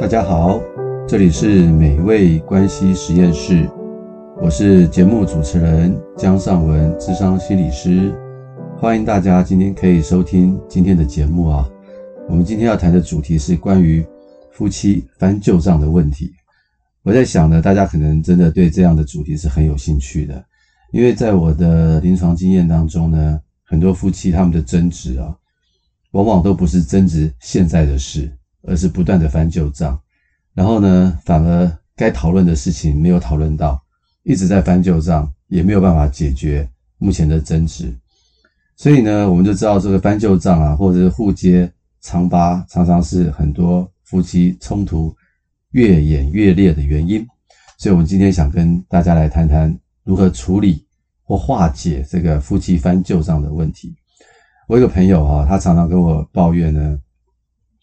大家好，这里是美味关系实验室，我是节目主持人江尚文，智商心理师，欢迎大家今天可以收听今天的节目啊。我们今天要谈的主题是关于夫妻翻旧账的问题。我在想呢，大家可能真的对这样的主题是很有兴趣的，因为在我的临床经验当中呢，很多夫妻他们的争执啊，往往都不是争执现在的事。而是不断的翻旧账，然后呢，反而该讨论的事情没有讨论到，一直在翻旧账，也没有办法解决目前的争执。所以呢，我们就知道这个翻旧账啊，或者是互揭疮疤，常常是很多夫妻冲突越演越烈的原因。所以，我们今天想跟大家来谈谈如何处理或化解这个夫妻翻旧账的问题。我有个朋友啊，他常常跟我抱怨呢。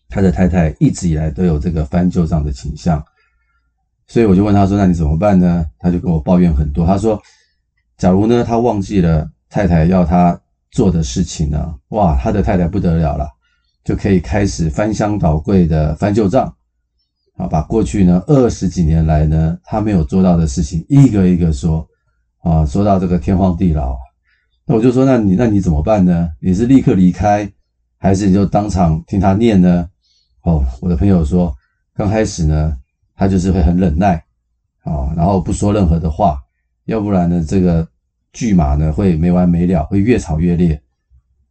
他的太太一直以来都有这个翻旧账的倾向，所以我就问他说：“那你怎么办呢？”他就跟我抱怨很多。他说：“假如呢，他忘记了太太要他做的事情呢，哇，他的太太不得了了，就可以开始翻箱倒柜的翻旧账，啊，把过去呢二十几年来呢他没有做到的事情一个一个说，啊，说到这个天荒地老。那我就说：那你那你怎么办呢？你是立刻离开，还是你就当场听他念呢？”哦，我的朋友说，刚开始呢，他就是会很忍耐，啊，然后不说任何的话，要不然呢，这个巨马呢会没完没了，会越吵越烈。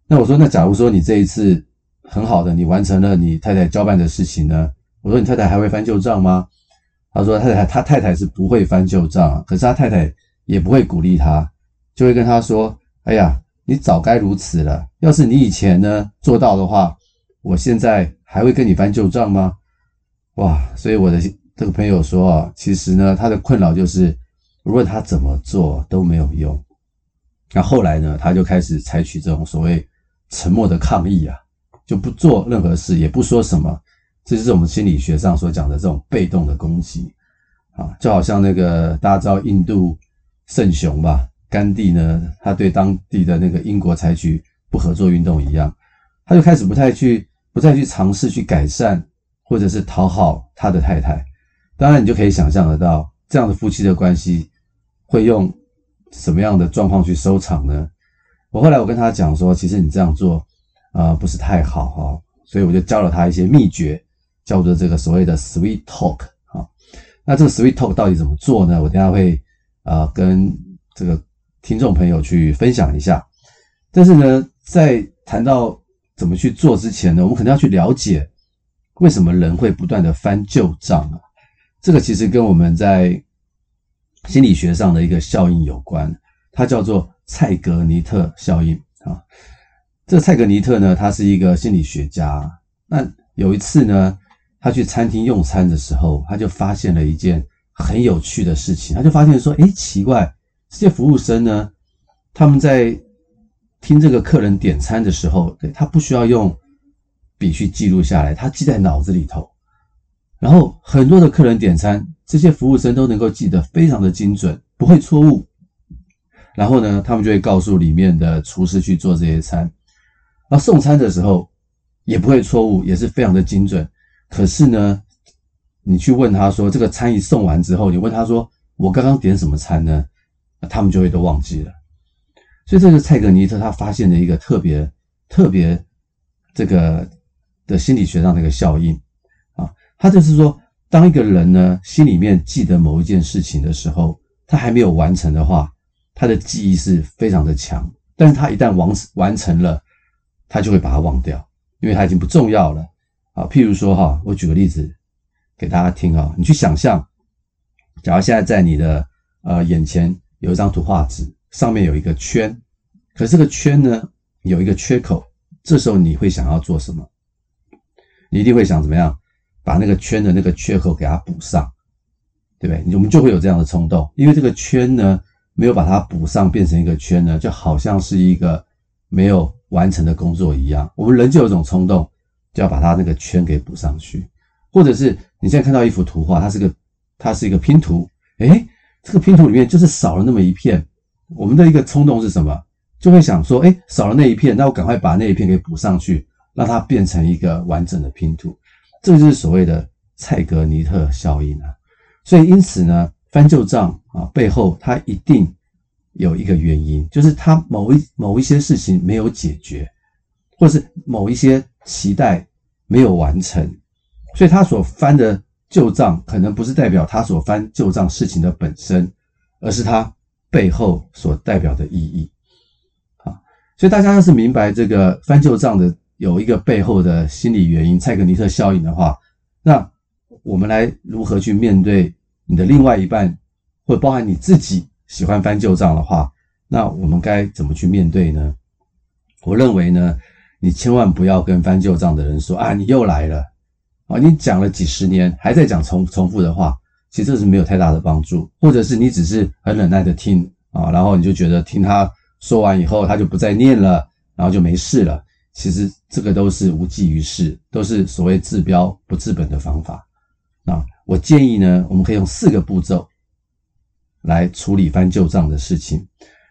那我说，那假如说你这一次很好的，你完成了你太太交办的事情呢？我说，你太太还会翻旧账吗？他说，太太他太太是不会翻旧账，可是他太太也不会鼓励他，就会跟他说，哎呀，你早该如此了，要是你以前呢做到的话，我现在。还会跟你翻旧账吗？哇！所以我的这个朋友说啊，其实呢，他的困扰就是，无论他怎么做都没有用。那后来呢，他就开始采取这种所谓沉默的抗议啊，就不做任何事，也不说什么。这就是我们心理学上所讲的这种被动的攻击啊，就好像那个大家知道印度圣雄吧，甘地呢，他对当地的那个英国采取不合作运动一样，他就开始不太去。不再去尝试去改善，或者是讨好他的太太，当然你就可以想象得到，这样的夫妻的关系会用什么样的状况去收场呢？我后来我跟他讲说，其实你这样做啊、不是太好哈，所以我就教了他一些秘诀，叫做这个所谓的 sweet talk 哈。那这个 sweet talk 到底怎么做呢？我等下会啊、跟这个听众朋友去分享一下。但是呢，在谈到怎么去做之前呢，我们可能要去了解为什么人会不断的翻旧账啊？这个其实跟我们在心理学上的一个效应有关，它叫做蔡格尼特效应啊。这蔡格尼特呢，他是一个心理学家。那有一次呢，他去餐厅用餐的时候，他就发现了一件很有趣的事情。他就发现说，诶，奇怪，这些服务生呢，他们在听这个客人点餐的时候，对，他不需要用笔去记录下来，他记在脑子里头。然后很多的客人点餐，这些服务生都能够记得非常的精准，不会错误。然后呢，他们就会告诉里面的厨师去做这些餐。而送餐的时候也不会错误，也是非常的精准。可是呢，你去问他说，这个餐一送完之后，你问他说，我刚刚点什么餐呢？他们就会都忘记了。所以这个蔡格尼特他发现了一个特别特别这个的心理学上的一个效应啊，他就是说，当一个人呢心里面记得某一件事情的时候，他还没有完成的话，他的记忆是非常的强，但是他一旦完完成了，他就会把它忘掉，因为他已经不重要了啊。譬如说哈，我举个例子给大家听啊，你去想象，假如现在在你的呃眼前有一张图画纸。上面有一个圈，可是这个圈呢有一个缺口，这时候你会想要做什么？你一定会想怎么样把那个圈的那个缺口给它补上，对不对？我们就会有这样的冲动，因为这个圈呢没有把它补上，变成一个圈呢，就好像是一个没有完成的工作一样。我们人就有一种冲动，就要把它那个圈给补上去，或者是你现在看到一幅图画，它是个它是一个拼图，诶，这个拼图里面就是少了那么一片。我们的一个冲动是什么？就会想说，诶，少了那一片，那我赶快把那一片给补上去，让它变成一个完整的拼图。这就是所谓的蔡格尼特效应啊。所以因此呢，翻旧账啊背后它一定有一个原因，就是他某一某一些事情没有解决，或是某一些期待没有完成，所以他所翻的旧账可能不是代表他所翻旧账事情的本身，而是他背后所代表的意义。啊，所以大家要是明白这个翻旧账的有一个背后的心理原因——蔡格尼特效应的话，那我们来如何去面对你的另外一半，或包含你自己？喜欢翻旧账的话，那我们该怎么去面对呢？我认为呢，你千万不要跟翻旧账的人说啊，你又来了啊，你讲了几十年还在讲重重复的话，其实这是没有太大的帮助。或者是你只是很忍耐的听啊，然后你就觉得听他说完以后他就不再念了，然后就没事了。其实这个都是无济于事，都是所谓治标不治本的方法。那我建议呢，我们可以用四个步骤。来处理翻旧账的事情，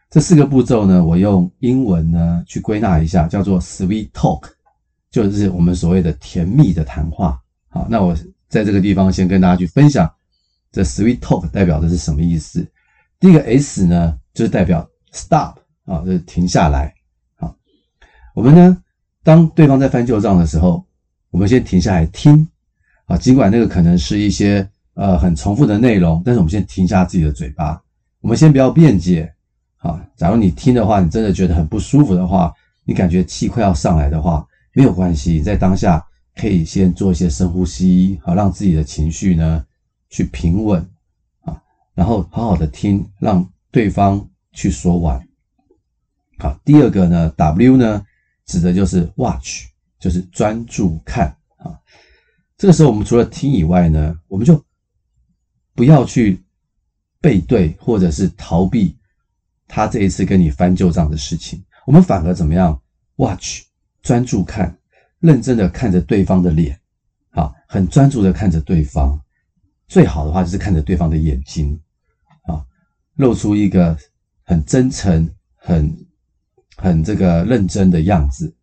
这四个步骤呢，我用英文呢去归纳一下，叫做 sweet talk，就是我们所谓的甜蜜的谈话。好，那我在这个地方先跟大家去分享，这 sweet talk 代表的是什么意思？第一个 S 呢，就是代表 stop 啊，就是停下来。好，我们呢，当对方在翻旧账的时候，我们先停下来听啊，尽管那个可能是一些。呃，很重复的内容，但是我们先停下自己的嘴巴，我们先不要辩解，好，假如你听的话，你真的觉得很不舒服的话，你感觉气快要上来的话，没有关系，在当下可以先做一些深呼吸，好，让自己的情绪呢去平稳，啊，然后好好的听，让对方去说完。好，第二个呢，W 呢，指的就是 watch，就是专注看，啊，这个时候我们除了听以外呢，我们就不要去背对或者是逃避他这一次跟你翻旧账的事情，我们反而怎么样？Watch，专注看，认真的看着对方的脸，啊，很专注的看着对方。最好的话就是看着对方的眼睛，啊，露出一个很真诚、很很这个认真的样子，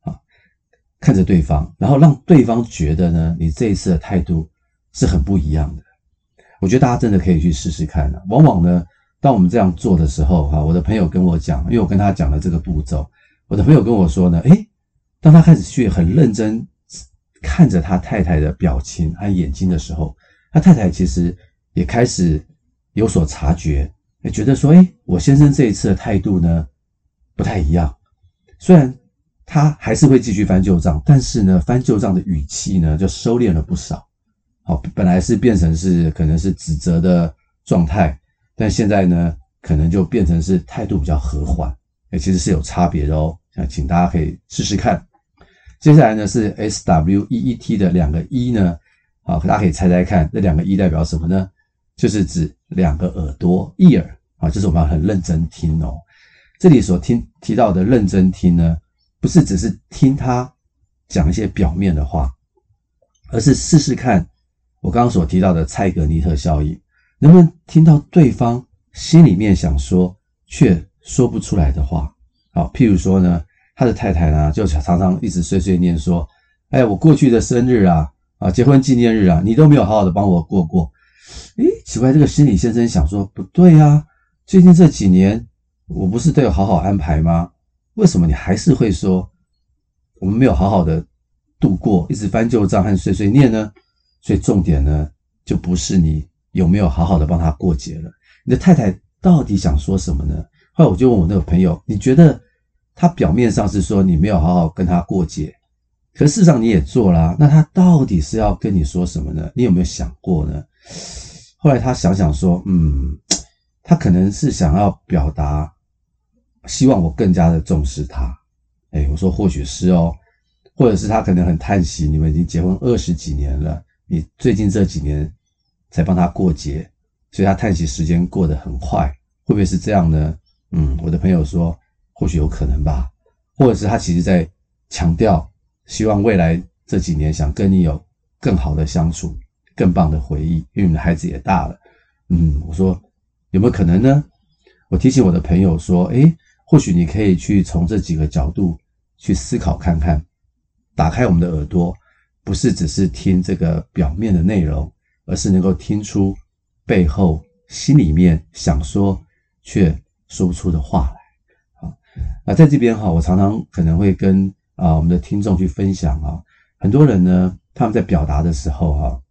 啊，看着对方，然后让对方觉得呢，你这一次的态度是很不一样的。我觉得大家真的可以去试试看啊。往往呢，当我们这样做的时候，哈，我的朋友跟我讲，因为我跟他讲了这个步骤，我的朋友跟我说呢，诶，当他开始去很认真看着他太太的表情和眼睛的时候，他太太其实也开始有所察觉，也觉得说，诶，我先生这一次的态度呢不太一样。虽然他还是会继续翻旧账，但是呢，翻旧账的语气呢就收敛了不少。好，本来是变成是可能是指责的状态，但现在呢，可能就变成是态度比较和缓，哎，其实是有差别的哦。那请大家可以试试看。接下来呢是 S W E E T 的两个 E 呢，好，大家可以猜猜看，这两个 E 代表什么呢？就是指两个耳朵，ear，啊，就是我们要很认真听哦。这里所听提到的认真听呢，不是只是听他讲一些表面的话，而是试试看。我刚刚所提到的蔡格尼特效应，能不能听到对方心里面想说却说不出来的话？好，譬如说呢，他的太太呢，就常常一直碎碎念说：“哎，我过去的生日啊，啊，结婚纪念日啊，你都没有好好的帮我过过。”诶，奇怪，这个心理先生想说不对啊，最近这几年我不是都有好好安排吗？为什么你还是会说我们没有好好的度过，一直翻旧账和碎碎念呢？所以重点呢，就不是你有没有好好的帮他过节了，你的太太到底想说什么呢？后来我就问我那个朋友，你觉得他表面上是说你没有好好跟他过节，可事实上你也做了，那他到底是要跟你说什么呢？你有没有想过呢？后来他想想说，嗯，他可能是想要表达，希望我更加的重视他。哎，我说或许是哦，或者是他可能很叹息，你们已经结婚二十几年了。你最近这几年才帮他过节，所以他叹息时间过得很快，会不会是这样呢？嗯，我的朋友说，或许有可能吧，或者是他其实在强调，希望未来这几年想跟你有更好的相处，更棒的回忆，因为你的孩子也大了。嗯，我说有没有可能呢？我提醒我的朋友说，诶，或许你可以去从这几个角度去思考看看，打开我们的耳朵。不是只是听这个表面的内容，而是能够听出背后心里面想说却说不出的话来。啊，那在这边哈，我常常可能会跟啊我们的听众去分享啊，很多人呢，他们在表达的时候哈，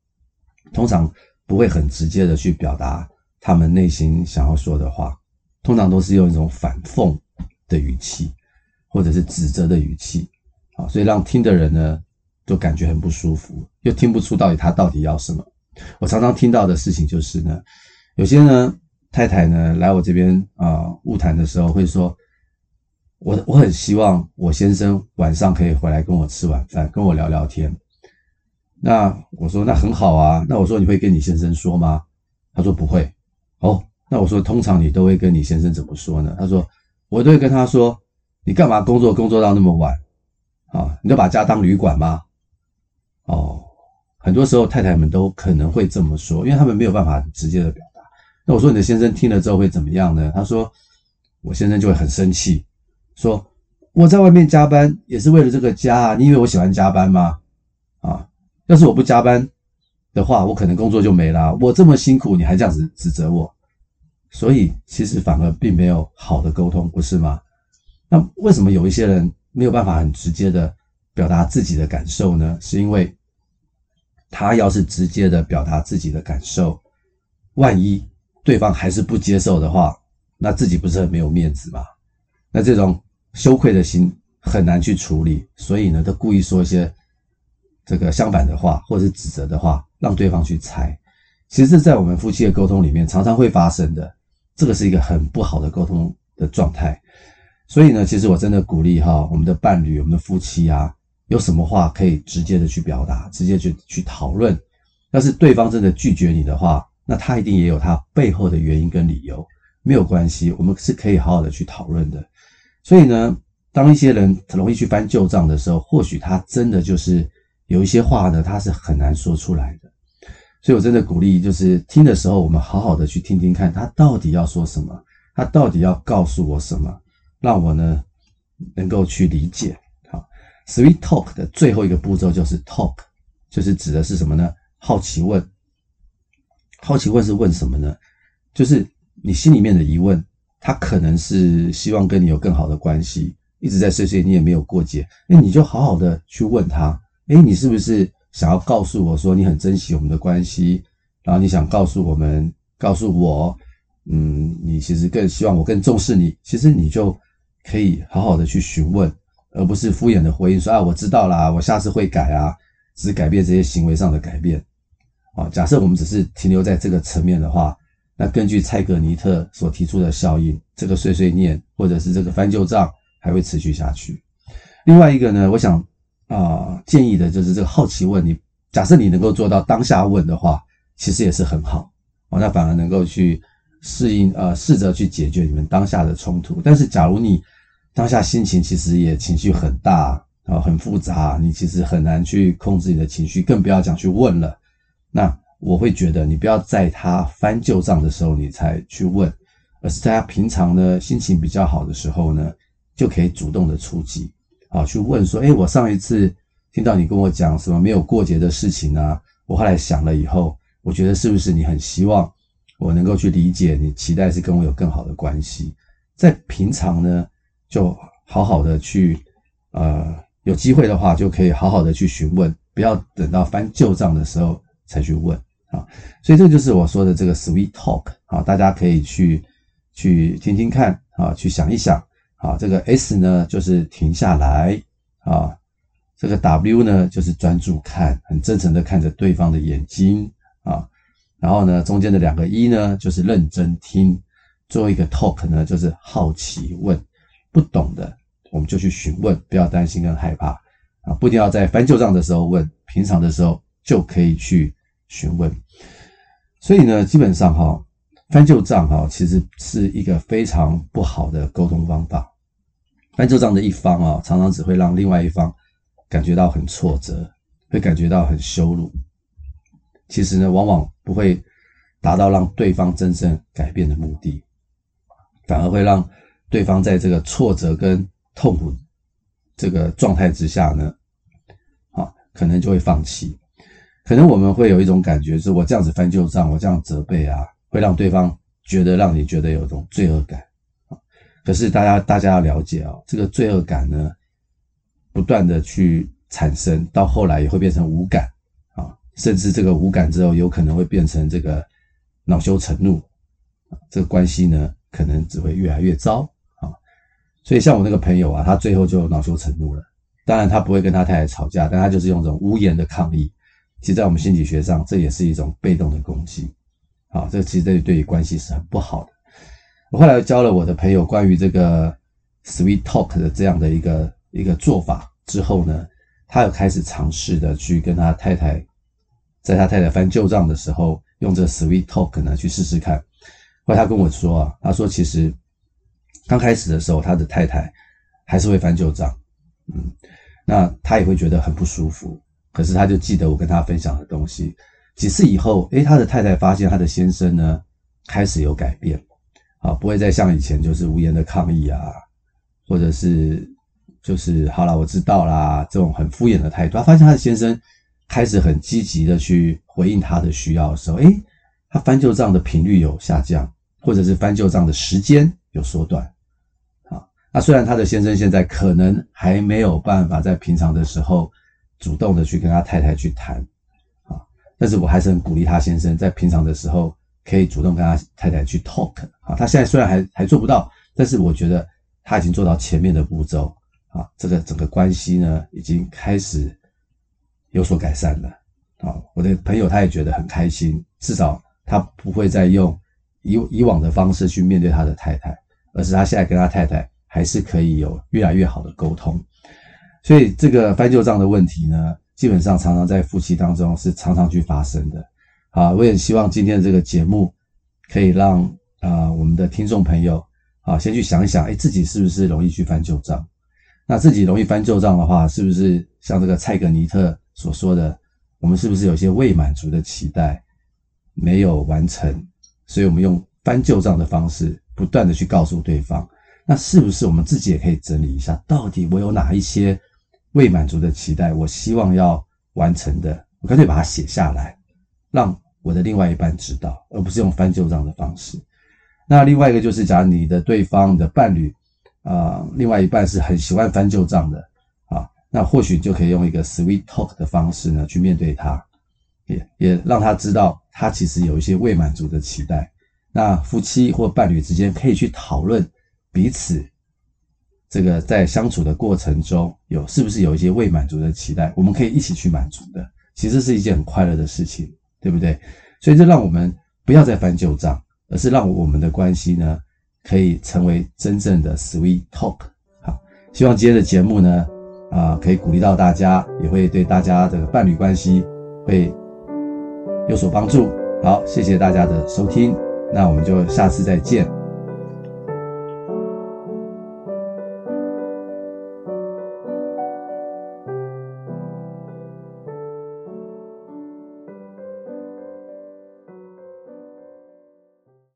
通常不会很直接的去表达他们内心想要说的话，通常都是用一种反讽的语气，或者是指责的语气，啊，所以让听的人呢，都感觉很不舒服，又听不出到底他到底要什么。我常常听到的事情就是呢，有些呢太太呢来我这边啊误谈的时候会说，我我很希望我先生晚上可以回来跟我吃晚饭，跟我聊聊天。那我说那很好啊，那我说你会跟你先生说吗？他说不会。哦，那我说通常你都会跟你先生怎么说呢？他说我都会跟他说，你干嘛工作工作到那么晚啊？你都把家当旅馆吗？哦，很多时候太太们都可能会这么说，因为他们没有办法直接的表达。那我说你的先生听了之后会怎么样呢？他说我先生就会很生气，说我在外面加班也是为了这个家，你以为我喜欢加班吗？啊，要是我不加班的话，我可能工作就没了。我这么辛苦，你还这样子指责我，所以其实反而并没有好的沟通，不是吗？那为什么有一些人没有办法很直接的表达自己的感受呢？是因为他要是直接的表达自己的感受，万一对方还是不接受的话，那自己不是很没有面子吗？那这种羞愧的心很难去处理，所以呢，他故意说一些这个相反的话，或者是指责的话，让对方去猜。其实，在我们夫妻的沟通里面，常常会发生的，这个是一个很不好的沟通的状态。所以呢，其实我真的鼓励哈，我们的伴侣，我们的夫妻啊。有什么话可以直接的去表达，直接去去讨论。要是对方真的拒绝你的话，那他一定也有他背后的原因跟理由，没有关系，我们是可以好好的去讨论的。所以呢，当一些人容易去翻旧账的时候，或许他真的就是有一些话呢，他是很难说出来的。所以我真的鼓励，就是听的时候，我们好好的去听听看，他到底要说什么，他到底要告诉我什么，让我呢能够去理解。好 Sweet talk 的最后一个步骤就是 talk，就是指的是什么呢？好奇问。好奇问是问什么呢？就是你心里面的疑问，他可能是希望跟你有更好的关系，一直在碎碎念没有过节，那你就好好的去问他，诶，你是不是想要告诉我说你很珍惜我们的关系，然后你想告诉我们，告诉我，嗯，你其实更希望我更重视你，其实你就可以好好的去询问。而不是敷衍的回应说啊，我知道啦，我下次会改啊，只改变这些行为上的改变。啊，假设我们只是停留在这个层面的话，那根据蔡格尼特所提出的效应，这个碎碎念或者是这个翻旧账还会持续下去。另外一个呢，我想啊、建议的就是这个好奇问，你假设你能够做到当下问的话，其实也是很好哦，那反而能够去适应呃试着去解决你们当下的冲突。但是假如你当下心情其实也情绪很大啊，很复杂，你其实很难去控制你的情绪，更不要讲去问了。那我会觉得，你不要在他翻旧账的时候你才去问，而是在他平常呢心情比较好的时候呢，就可以主动的出击啊，去问说：诶，我上一次听到你跟我讲什么没有过节的事情啊，我后来想了以后，我觉得是不是你很希望我能够去理解你，期待是跟我有更好的关系，在平常呢。就好好的去，呃，有机会的话就可以好好的去询问，不要等到翻旧账的时候才去问啊。所以这就是我说的这个 sweet talk 啊，大家可以去去听听看啊，去想一想啊。这个 S 呢就是停下来啊，这个 W 呢就是专注看，很真诚的看着对方的眼睛啊。然后呢，中间的两个 E 呢就是认真听，最后一个 talk 呢就是好奇问。不懂的，我们就去询问，不要担心跟害怕啊！不一定要在翻旧账的时候问，平常的时候就可以去询问。所以呢，基本上哈，翻旧账哈，其实是一个非常不好的沟通方法。翻旧账的一方啊，常常只会让另外一方感觉到很挫折，会感觉到很羞辱。其实呢，往往不会达到让对方真正改变的目的，反而会让。对方在这个挫折跟痛苦这个状态之下呢，啊，可能就会放弃。可能我们会有一种感觉，是我这样子翻旧账，我这样责备啊，会让对方觉得让你觉得有一种罪恶感啊。可是大家大家要了解啊，这个罪恶感呢，不断的去产生，到后来也会变成无感啊，甚至这个无感之后，有可能会变成这个恼羞成怒，这个关系呢，可能只会越来越糟啊。所以像我那个朋友啊，他最后就恼羞成怒了。当然他不会跟他太太吵架，但他就是用这种无言的抗议。其实，在我们心理学上，这也是一种被动的攻击。啊，这其实对对于关系是很不好的。我后来教了我的朋友关于这个 sweet talk 的这样的一个一个做法之后呢，他又开始尝试的去跟他太太，在他太太翻旧账的时候，用这 sweet talk 呢去试试看。后来他跟我说啊，他说其实刚开始的时候，他的太太还是会翻旧账，嗯，那他也会觉得很不舒服。可是他就记得我跟他分享的东西，几次以后，诶，他的太太发现他的先生呢开始有改变，啊，不会再像以前就是无言的抗议啊，或者是就是好啦，我知道啦这种很敷衍的态度。他发现他的先生开始很积极的去回应他的需要的时候，诶，他翻旧账的频率有下降，或者是翻旧账的时间有缩短，啊，那虽然他的先生现在可能还没有办法在平常的时候。主动的去跟他太太去谈，啊，但是我还是很鼓励他先生在平常的时候可以主动跟他太太去 talk，啊，他现在虽然还还做不到，但是我觉得他已经做到前面的步骤，啊，这个整个关系呢已经开始有所改善了，啊，我的朋友他也觉得很开心，至少他不会再用以以往的方式去面对他的太太，而是他现在跟他太太还是可以有越来越好的沟通。所以这个翻旧账的问题呢，基本上常常在夫妻当中是常常去发生的。啊，我也希望今天的这个节目可以让啊、我们的听众朋友啊先去想一想，哎，自己是不是容易去翻旧账？那自己容易翻旧账的话，是不是像这个蔡格尼特所说的，我们是不是有些未满足的期待没有完成？所以我们用翻旧账的方式，不断的去告诉对方，那是不是我们自己也可以整理一下，到底我有哪一些？未满足的期待，我希望要完成的，我干脆把它写下来，让我的另外一半知道，而不是用翻旧账的方式。那另外一个就是，假如你的对方的伴侣啊、另外一半是很喜欢翻旧账的啊，那或许就可以用一个 sweet talk 的方式呢，去面对他，也也让他知道他其实有一些未满足的期待。那夫妻或伴侣之间可以去讨论彼此。这个在相处的过程中，有是不是有一些未满足的期待，我们可以一起去满足的，其实是一件很快乐的事情，对不对？所以这让我们不要再翻旧账，而是让我们的关系呢，可以成为真正的 sweet talk。好，希望今天的节目呢，啊，可以鼓励到大家，也会对大家的伴侣关系会有所帮助。好，谢谢大家的收听，那我们就下次再见。